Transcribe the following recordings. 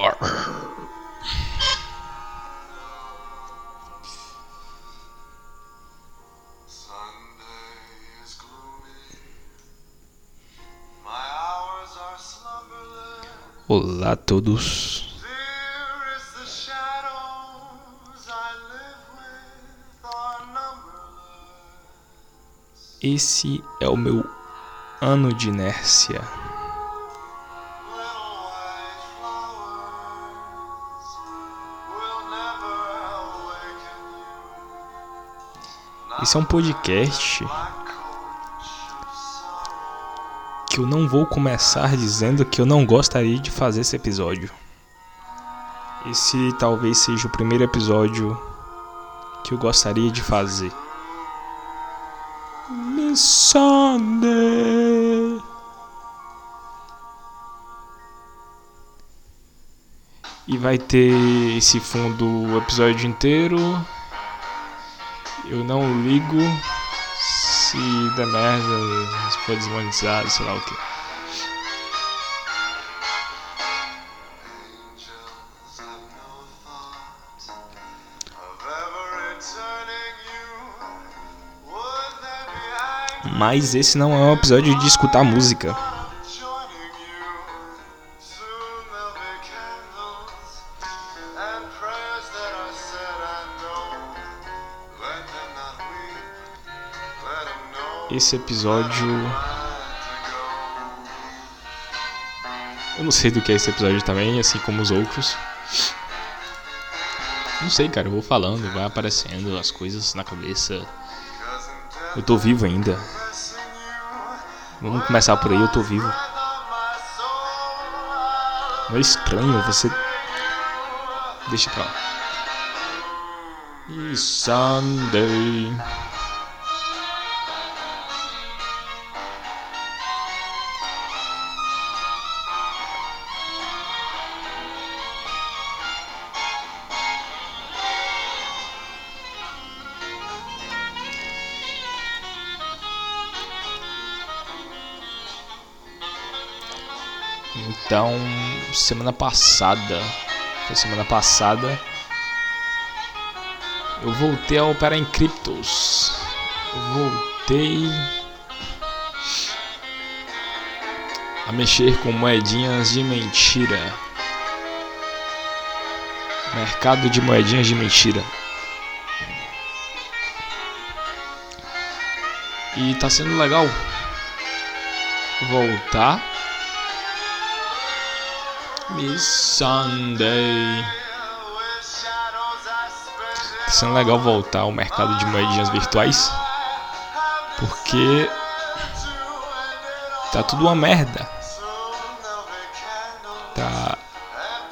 War. Olá a todos. Esse é o meu ano de inércia. Esse é um podcast que eu não vou começar dizendo que eu não gostaria de fazer esse episódio. Esse talvez seja o primeiro episódio que eu gostaria de fazer. Miss Sunday. E vai ter esse fundo o episódio inteiro. Eu não ligo se der merda, se for desmonetizado, sei lá o que. Mas esse não é um episódio de escutar música. Esse episódio. Eu não sei do que é esse episódio também, assim como os outros. Não sei, cara, eu vou falando, vai aparecendo as coisas na cabeça. Eu tô vivo ainda. Vamos começar por aí, eu tô vivo. Não é estranho você. Deixa pra lá. E Sunday. Então, semana passada, foi semana passada, eu voltei a operar em criptos. Eu voltei a mexer com moedinhas de mentira. Mercado de moedinhas de mentira. E tá sendo legal voltar Miss Sunday. Tá sendo legal voltar ao mercado de moedinhas virtuais. Porque tá tudo uma merda. Tá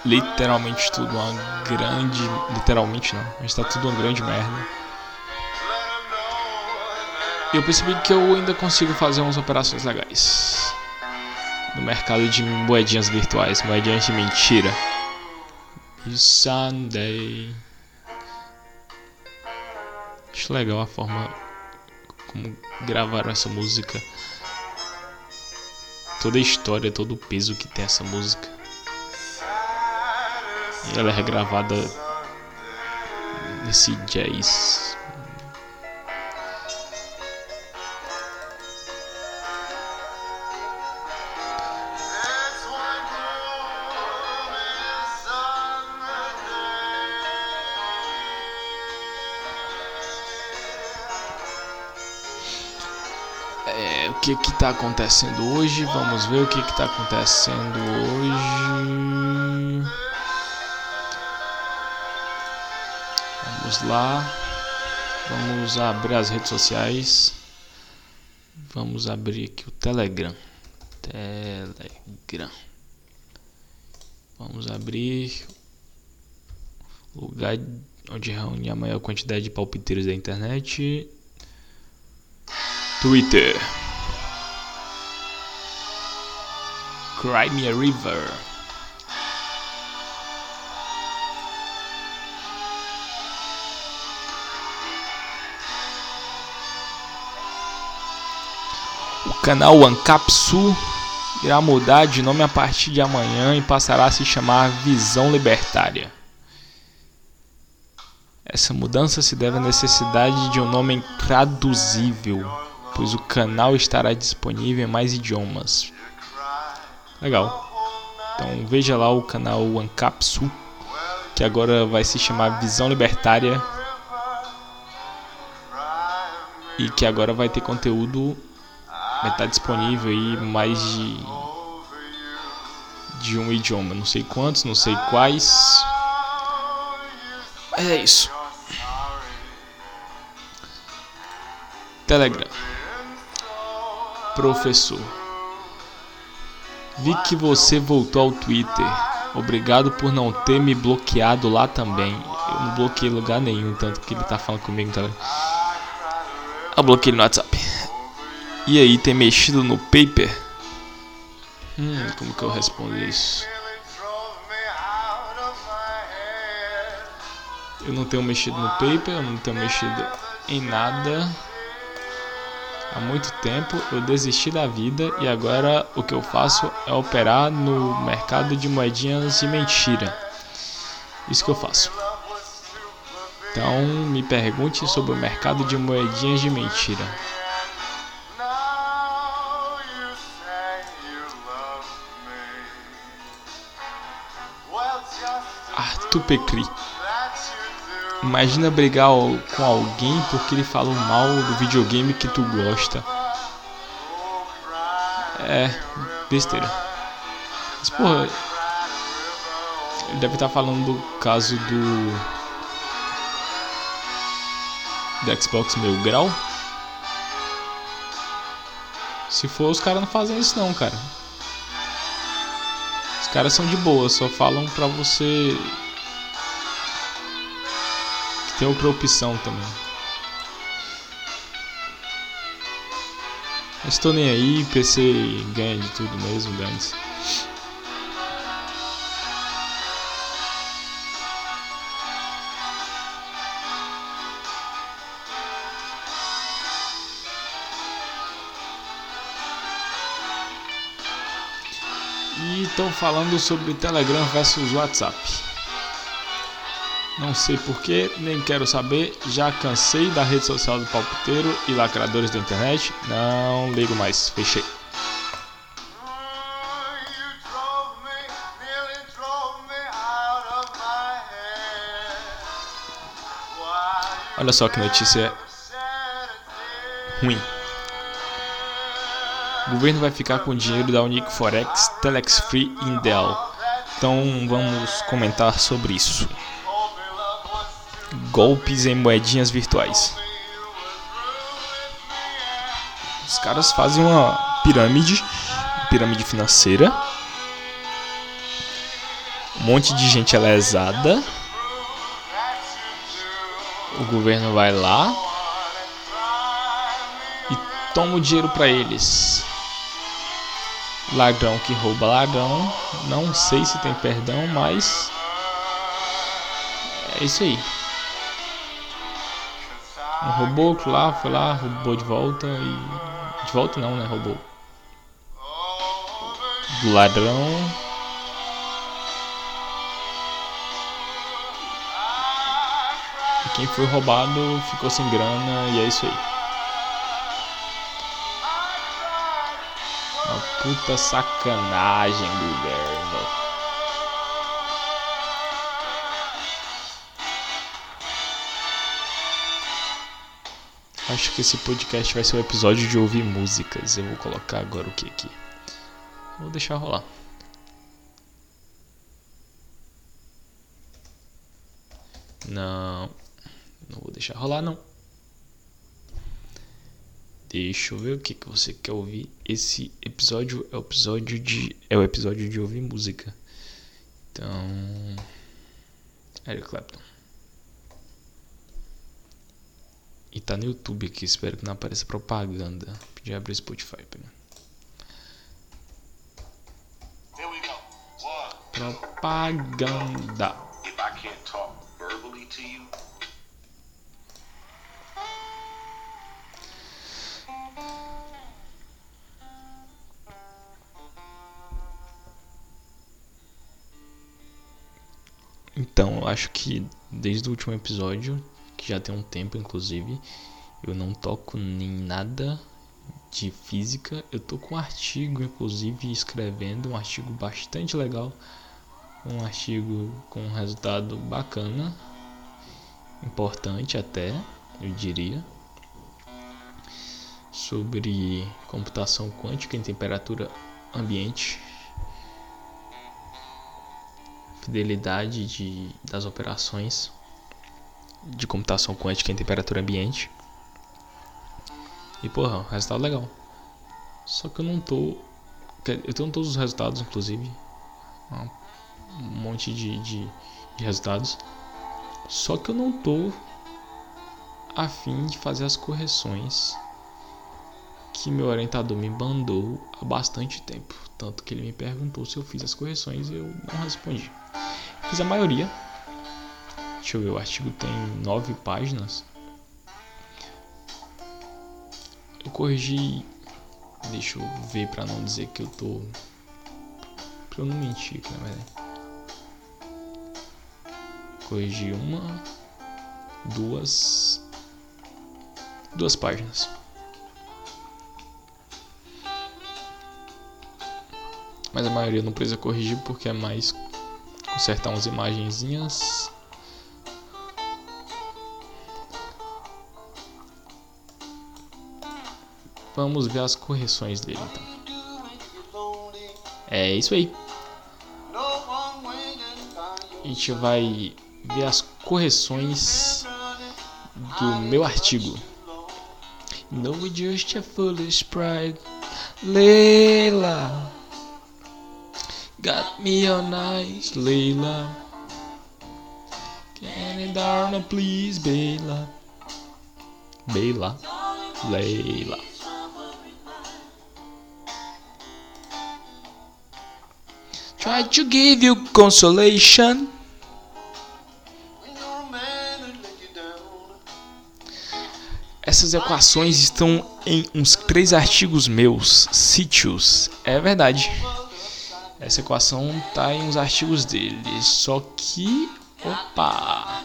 literalmente tudo uma grande. Literalmente não, mas tá tudo uma grande merda. E eu percebi que eu ainda consigo fazer umas operações legais no mercado de moedinhas virtuais, moedinhas de mentira. Sunday. Acho legal a forma como gravaram essa música. Toda a história, todo o peso que tem essa música. E ela é regravada nesse jazz que que tá acontecendo hoje? Vamos ver o que que tá acontecendo hoje. Vamos lá. Vamos abrir as redes sociais. Vamos abrir aqui o Telegram. Telegram. Vamos abrir lugar onde reúne a maior quantidade de palpiteiros da internet. Twitter. Cry Me a River. O canal Ancapsu irá mudar de nome a partir de amanhã e passará a se chamar Visão Libertária. Essa mudança se deve à necessidade de um nome traduzível, pois o canal estará disponível em mais idiomas. Legal. Então veja lá o canal Ancapsu, que agora vai se chamar Visão Libertária e que agora vai ter conteúdo vai estar disponível aí mais de de um idioma, não sei quantos, não sei quais. Mas é isso. Telegram. Professor. Vi que você voltou ao Twitter. Obrigado por não ter me bloqueado lá também. Eu não bloqueei lugar nenhum, tanto que ele tá falando comigo no Telegram. Eu bloqueei no WhatsApp. E aí, tem mexido no paper? Hum, como que eu respondo isso? Eu não tenho mexido no paper, eu não tenho mexido em nada. Há muito tempo eu desisti da vida e agora o que eu faço é operar no mercado de moedinhas de mentira. Isso que eu faço. Então me pergunte sobre o mercado de moedinhas de mentira. Arthur Pecri. Imagina brigar com alguém porque ele falou mal do videogame que tu gosta. É, besteira. Mas porra, ele deve estar falando do caso do do Xbox Meu Grau. Se for, os caras não fazem isso não, cara. Os caras são de boa, só falam pra você tem outra opção também. Mas tô nem aí, PC ganha de tudo mesmo, dane-se. E estão falando sobre Telegram versus WhatsApp. Não sei porquê, nem quero saber. Já cansei da rede social do palpiteiro e lacradores da internet. Não ligo mais. Fechei. Olha só que notícia ruim. O governo vai ficar com o dinheiro da Unique Forex, Telex Free e Indel. Então vamos comentar sobre isso. Golpes em moedinhas virtuais. Os caras fazem uma pirâmide, pirâmide financeira. Um monte de gente é lesada. O governo vai lá e toma o dinheiro para eles. Ladrão que rouba ladrão. Não sei se tem perdão, mas. É isso aí. Um roubou lá, foi lá, roubou de volta e. De volta não, né? Roubou. Do ladrão. E quem foi roubado ficou sem grana e é isso aí. puta sacanagem, governo. Acho que esse podcast vai ser um episódio de ouvir músicas. Eu vou colocar agora o que aqui? Vou deixar rolar. Não, não vou deixar rolar não. Deixa eu ver o que, que você quer ouvir. Esse episódio é o episódio de. É o episódio de ouvir música. Então. Eric Clapton. E tá no YouTube aqui, espero que não apareça propaganda. Pedi abrir o Spotify, pera. Propaganda. Então, eu acho que desde o último episódio que já tem um tempo inclusive, eu não toco nem nada de física. Eu tô com um artigo, inclusive, escrevendo um artigo bastante legal, um artigo com um resultado bacana, importante até, eu diria, sobre computação quântica em temperatura ambiente, fidelidade de, das operações de computação quântica em temperatura ambiente. E porra, resultado legal. Só que eu não tô. Eu tenho todos os resultados, inclusive. Um monte de, de, de resultados. Só que eu não tô afim de fazer as correções que meu orientador me mandou há bastante tempo. Tanto que ele me perguntou se eu fiz as correções e eu não respondi. Fiz a maioria. Deixa eu ver, o artigo tem nove páginas. Eu corrigi. Deixa eu ver pra não dizer que eu tô. Pra eu não mentir na verdade. Corrigi uma, duas. Duas páginas. Mas a maioria não precisa corrigir porque é mais consertar umas imagenzinhas Vamos ver as correções dele então. É isso aí. A gente vai ver as correções do meu artigo. No just a foolish pride, Leila. Got me on ice, Leila. Can it down, please, Bela. Bela. Leila. Try to give you consolation. Essas equações estão em uns três artigos meus, sítios. É verdade. Essa equação está em uns artigos dele. Só que. Opa!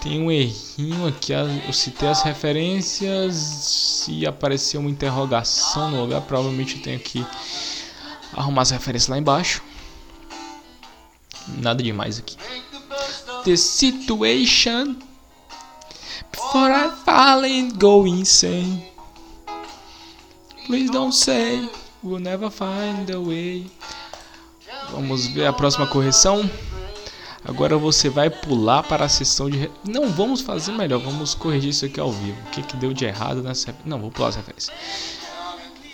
Tem um errinho aqui. Eu citei as referências. Se aparecer uma interrogação no lugar, provavelmente eu tenho que arrumar as referências lá embaixo. Nada demais aqui. The situation before I fall and go insane. Please don't say we'll never find a way. Vamos ver a próxima correção. Agora você vai pular para a sessão de. Não, vamos fazer melhor. Vamos corrigir isso aqui ao vivo. O que, que deu de errado nessa. Não, vou pular as referências.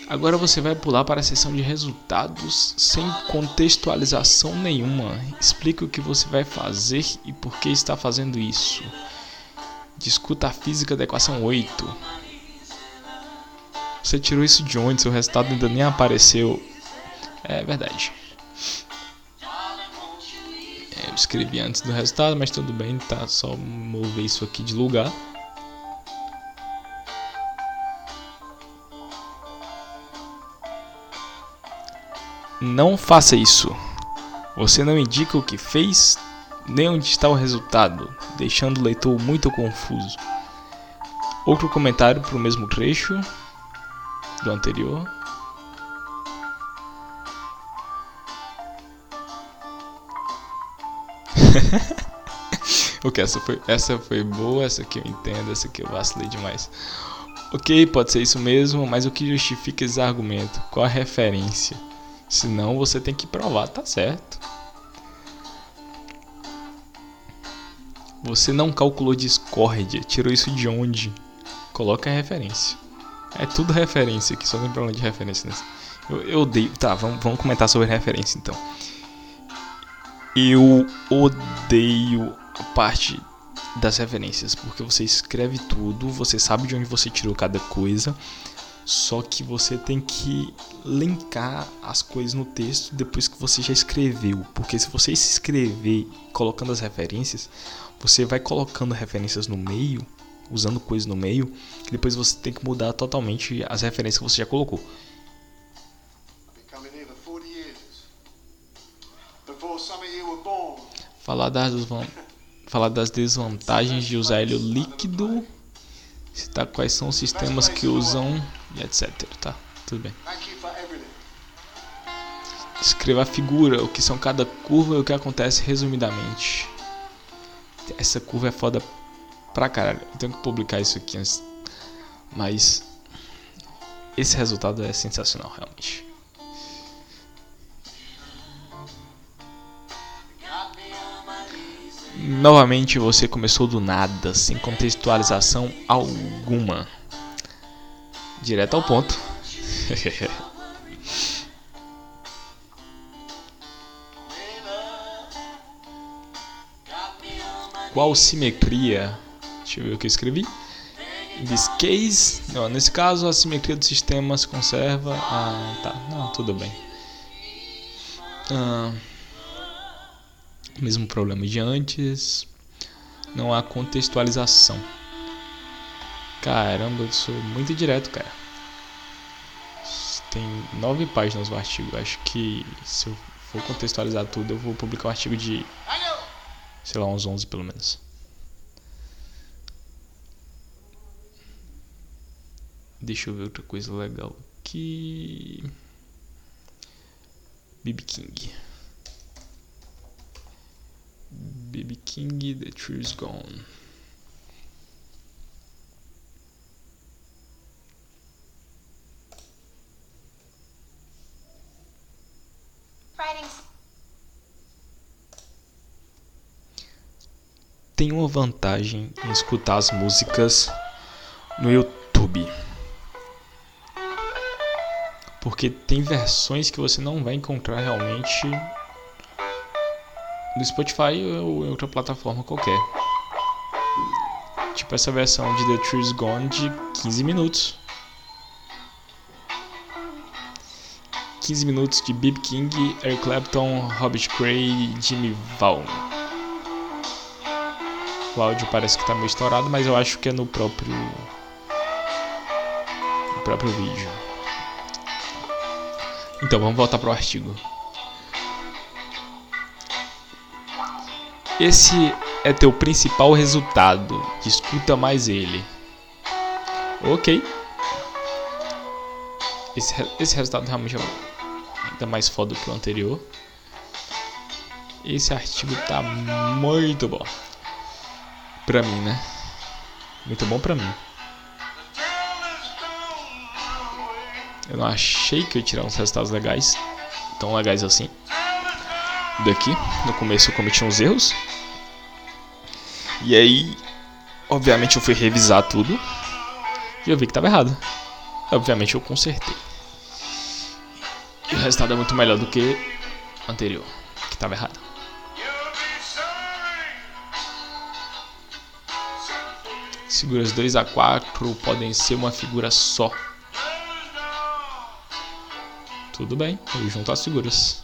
Agora você vai pular para a seção de resultados sem contextualização nenhuma. Explique o que você vai fazer e por que está fazendo isso. Discuta a física da equação 8. Você tirou isso de onde? Seu resultado ainda nem apareceu. É verdade. É, eu escrevi antes do resultado, mas tudo bem, tá? Só mover isso aqui de lugar. Não faça isso. Você não indica o que fez, nem onde está o resultado, deixando o leitor muito confuso. Outro comentário para o mesmo trecho do anterior. ok, essa foi, essa foi boa, essa aqui eu entendo, essa aqui eu vacilei demais. Ok, pode ser isso mesmo, mas o que justifica esse argumento? Qual a referência? Senão você tem que provar, tá certo. Você não calculou discórdia, tirou isso de onde? Coloca a referência. É tudo referência aqui, só tem problema de referência nesse. Eu, eu odeio. Tá, vamos, vamos comentar sobre referência então. Eu odeio a parte das referências, porque você escreve tudo, você sabe de onde você tirou cada coisa, só que você tem que linkar as coisas no texto depois que você já escreveu. Porque se você se escrever colocando as referências, você vai colocando referências no meio, usando coisas no meio, e depois você tem que mudar totalmente as referências que você já colocou. falar das, falar das desvantagens de usar hélio líquido, citar quais são os sistemas que usam e etc. Tá, tudo bem. Escreva a figura, o que são cada curva e o que acontece resumidamente. Essa curva é foda pra caralho. Eu tenho que publicar isso aqui antes. Mas esse resultado é sensacional, realmente. Novamente você começou do nada, sem contextualização alguma. Direto ao ponto. Qual simetria? Deixa eu ver o que eu escrevi. This case, não, nesse caso a simetria do sistema se conserva. Ah, tá, não, tudo bem. Ah, mesmo problema de antes. Não há contextualização. Caramba, eu sou muito direto, cara. Tem nove páginas o artigo. Acho que se eu for contextualizar tudo, eu vou publicar um artigo de. Sei lá, uns 11 pelo menos. Deixa eu ver outra coisa legal aqui. BB King. BB King, The Tree's Gone. Tem uma vantagem em escutar as músicas no YouTube. Porque tem versões que você não vai encontrar realmente no Spotify ou em outra plataforma qualquer. Tipo essa versão de The Trees Gone de 15 minutos. 15 minutos de B.B. King, Eric Clapton, Robert Cray e Jimmy Vaughan. O áudio parece que está meio estourado, mas eu acho que é no próprio no próprio vídeo. Então vamos voltar para o artigo. Esse é teu principal resultado. Discuta mais ele. Ok. Esse, esse resultado realmente é ainda mais foda que o anterior. Esse artigo tá muito bom. Pra mim, né? Muito bom pra mim. Eu não achei que eu ia tirar uns resultados legais. Tão legais assim. Daqui. No começo eu cometi uns erros. E aí, obviamente eu fui revisar tudo. E eu vi que estava errado. Obviamente eu consertei. E o resultado é muito melhor do que o anterior, que estava errado. Figuras 2 a 4 podem ser uma figura só. Tudo bem, eu junto as figuras.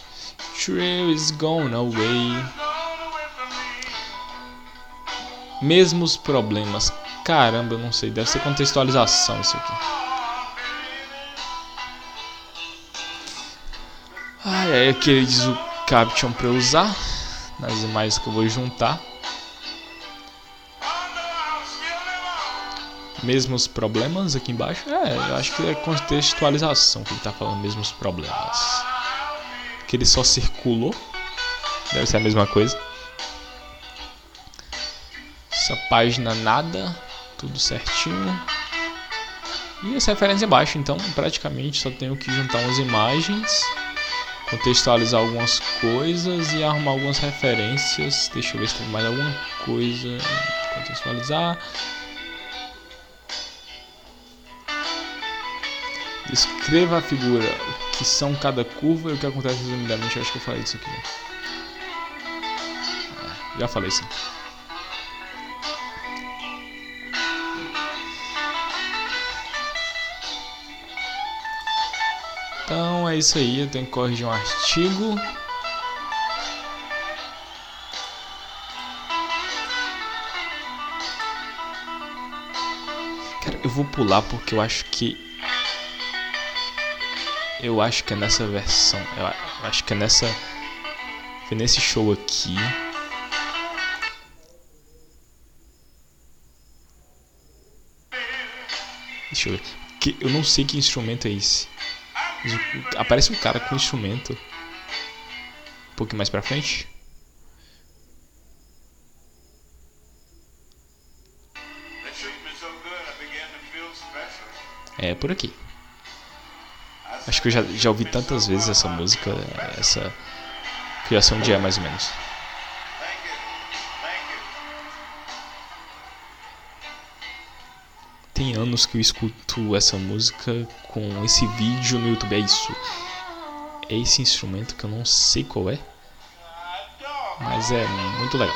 Trail is gone away. Mesmos problemas. Caramba, eu não sei. Deve ser contextualização isso aqui. Ai, aí aqui ele diz o caption para eu usar. Nas imagens que eu vou juntar. Mesmos problemas aqui embaixo? É, eu acho que é contextualização que ele tá falando, mesmos problemas. Que ele só circulou. Deve ser a mesma coisa. Essa página nada, tudo certinho. E as referências abaixo, então praticamente só tenho que juntar umas imagens, contextualizar algumas coisas e arrumar algumas referências. Deixa eu ver se tem mais alguma coisa. Contextualizar. Descreva a figura, o que são cada curva e o que acontece resumidamente. Eu acho que eu falei isso aqui. É, já falei isso. Então é isso aí, eu tenho que corrigir um artigo. Cara, eu vou pular porque eu acho que. Eu acho que é nessa versão. Eu acho que é nessa. Foi nesse show aqui. Deixa eu ver. Que, eu não sei que instrumento é esse. Aparece um cara com um instrumento. Um pouquinho mais pra frente. É por aqui. Acho que eu já, já ouvi tantas vezes essa música, essa criação de é mais ou menos. Tem anos que eu escuto essa música com esse vídeo no YouTube. É isso. É esse instrumento que eu não sei qual é. Mas é muito legal.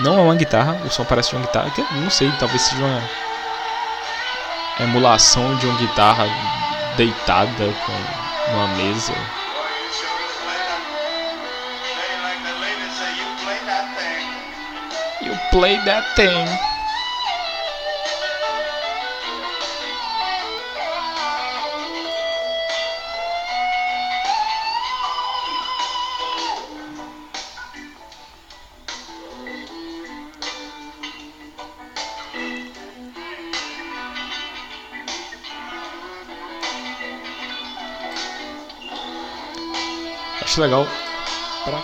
Não é uma guitarra, o som parece de uma guitarra. Não sei, talvez seja uma emulação de uma guitarra deitada com uma mesa. You play that thing. Acho legal pra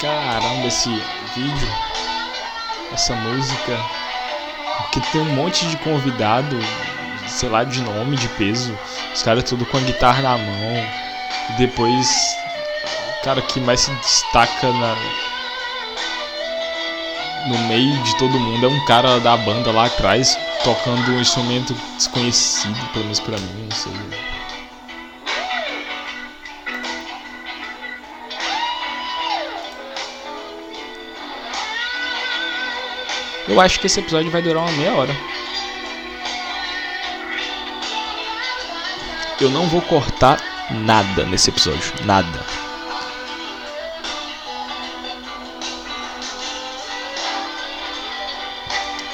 caramba esse vídeo, essa música, porque tem um monte de convidado, sei lá, de nome, de peso, os caras tudo com a guitarra na mão, e depois o cara que mais se destaca na, no meio de todo mundo é um cara da banda lá atrás tocando um instrumento desconhecido, pelo menos pra mim, não sei. Eu acho que esse episódio vai durar uma meia hora. Eu não vou cortar nada nesse episódio. Nada.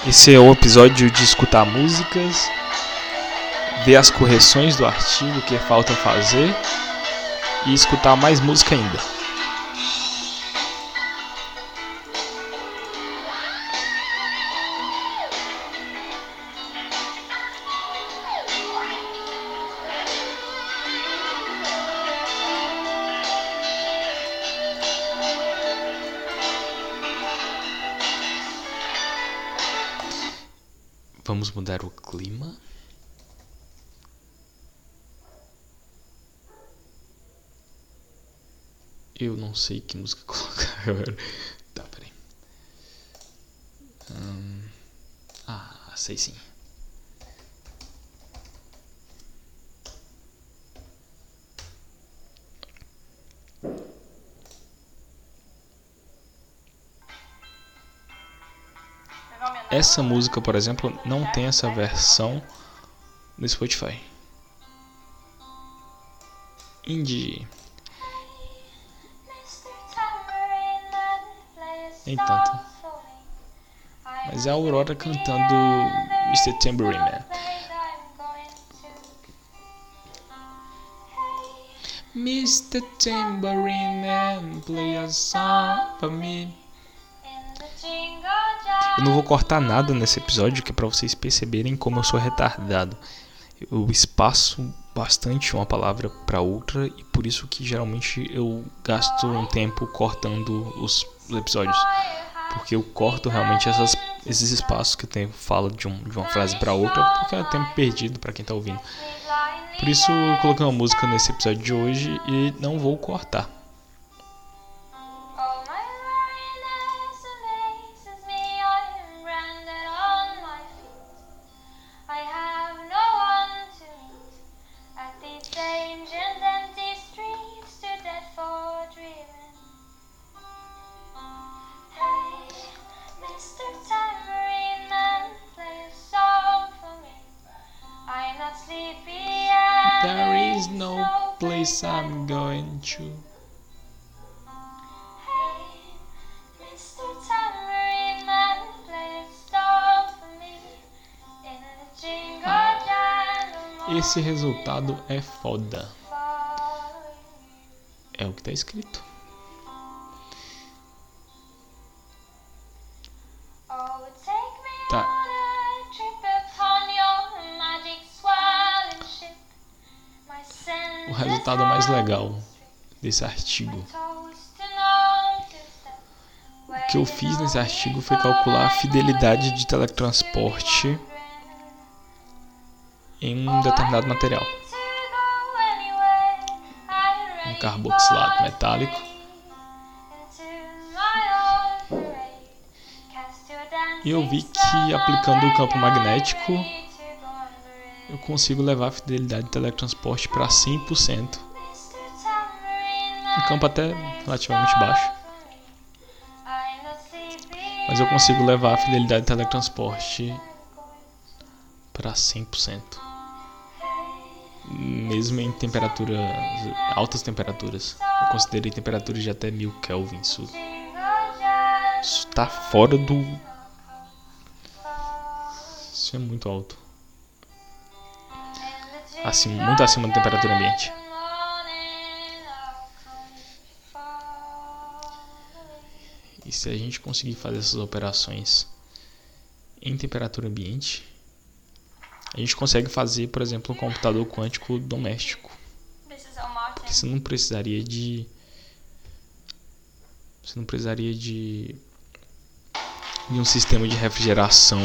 Esse é o episódio de escutar músicas, ver as correções do artigo que falta fazer e escutar mais música ainda. Vamos mudar o clima. Eu não sei que música colocar agora. Tá, peraí. Hum, ah, sei sim. Essa música, por exemplo, não tem essa versão no Spotify. Indie. Nem tanto. Mas é a Aurora cantando Mr. Tambourine Man. Mr. Tambourine Man, play a song for me. Eu não vou cortar nada nesse episódio, que é para vocês perceberem como eu sou retardado. Eu espaço bastante uma palavra para outra e por isso que geralmente eu gasto um tempo cortando os episódios. Porque eu corto realmente essas, esses espaços que tem fala de, um, de uma frase para outra, porque é tempo perdido para quem tá ouvindo. Por isso eu coloquei uma música nesse episódio de hoje e não vou cortar. Place I'm going to. Esse resultado é foda. É o que tá escrito. Mais legal desse artigo. O que eu fiz nesse artigo foi calcular a fidelidade de teletransporte em um determinado material. Um carboxilato metálico. E eu vi que aplicando o campo magnético eu consigo levar a fidelidade de teletransporte para 100%. Um campo até relativamente baixo. Mas eu consigo levar a fidelidade de teletransporte para 100%. Mesmo em temperaturas altas temperaturas. Eu considerei temperaturas de até 1000 Kelvin. Isso está fora do. Isso é muito alto acima, muito acima da temperatura ambiente. E se a gente conseguir fazer essas operações em temperatura ambiente, a gente consegue fazer, por exemplo, um computador quântico doméstico. Porque você não precisaria de. Você não precisaria de. de um sistema de refrigeração.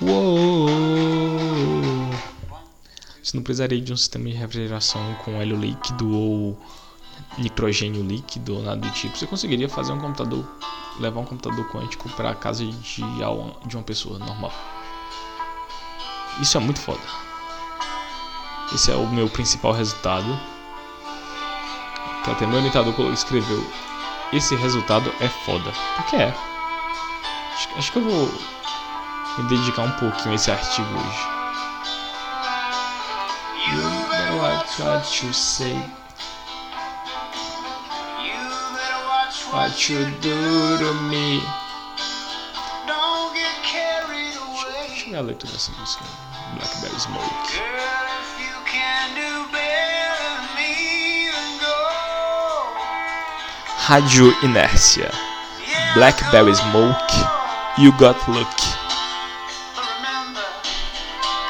Uou! Você não precisaria de um sistema de refrigeração com óleo líquido ou nitrogênio líquido ou nada do tipo. Você conseguiria fazer um computador, levar um computador quântico para a casa de, de uma pessoa normal. Isso é muito foda. Esse é o meu principal resultado. Que até meu orientador escreveu: Esse resultado é foda. Porque é. Acho, acho que eu vou me dedicar um pouquinho a esse artigo hoje. You watch what you say. What you do to me. Deixa eu ver a letra dessa música. Blackberry Smoke. Rádio Inércia. Blackberry Smoke. You got lucky.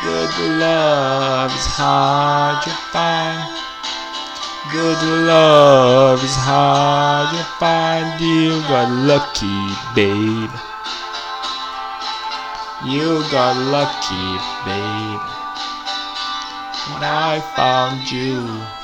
Good love is hard to find. Good love is hard to find. You got lucky, babe. You got lucky, babe. When I found you.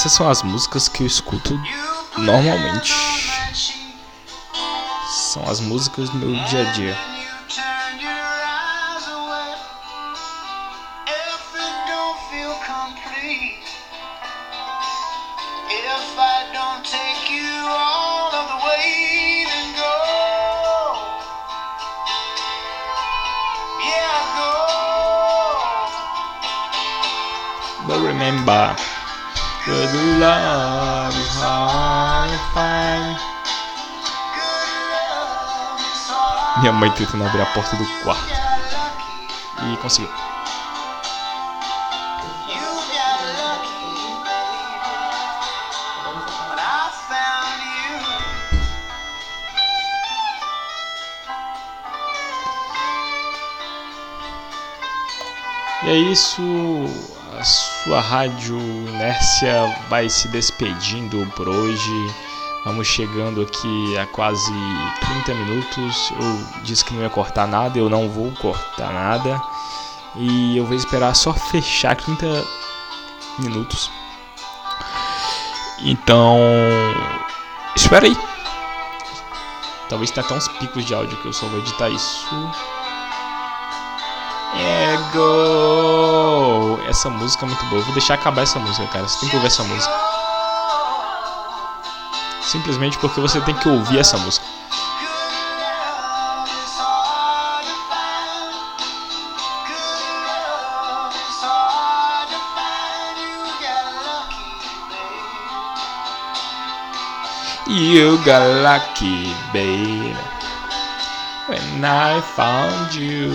Essas são as músicas que eu escuto normalmente. São as músicas do meu dia a dia. But remember Good love is hard to find. Minha mãe tentando abrir a porta do quarto. E conseguiu. E é isso sua rádio Inércia vai se despedindo por hoje. Vamos chegando aqui a quase 30 minutos. Eu disse que não ia cortar nada, eu não vou cortar nada. E eu vou esperar só fechar 30 minutos. Então, espera aí. Talvez tenha até uns picos de áudio que eu só vou editar isso. Ego! Essa música é muito boa. Eu vou deixar acabar essa música, cara. Você tem que ouvir essa música. Simplesmente porque você tem que ouvir essa música. You got lucky, baby, when I found you.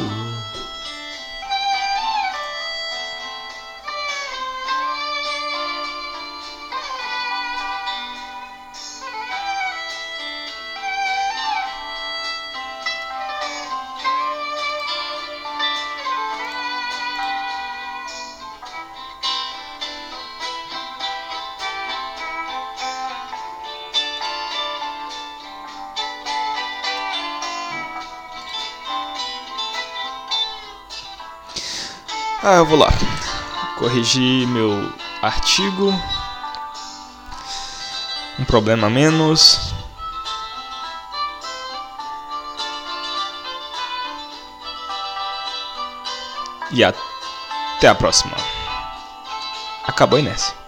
Ah, eu vou lá. Corrigir meu artigo. Um problema a menos. E até a próxima. Acabou inércia.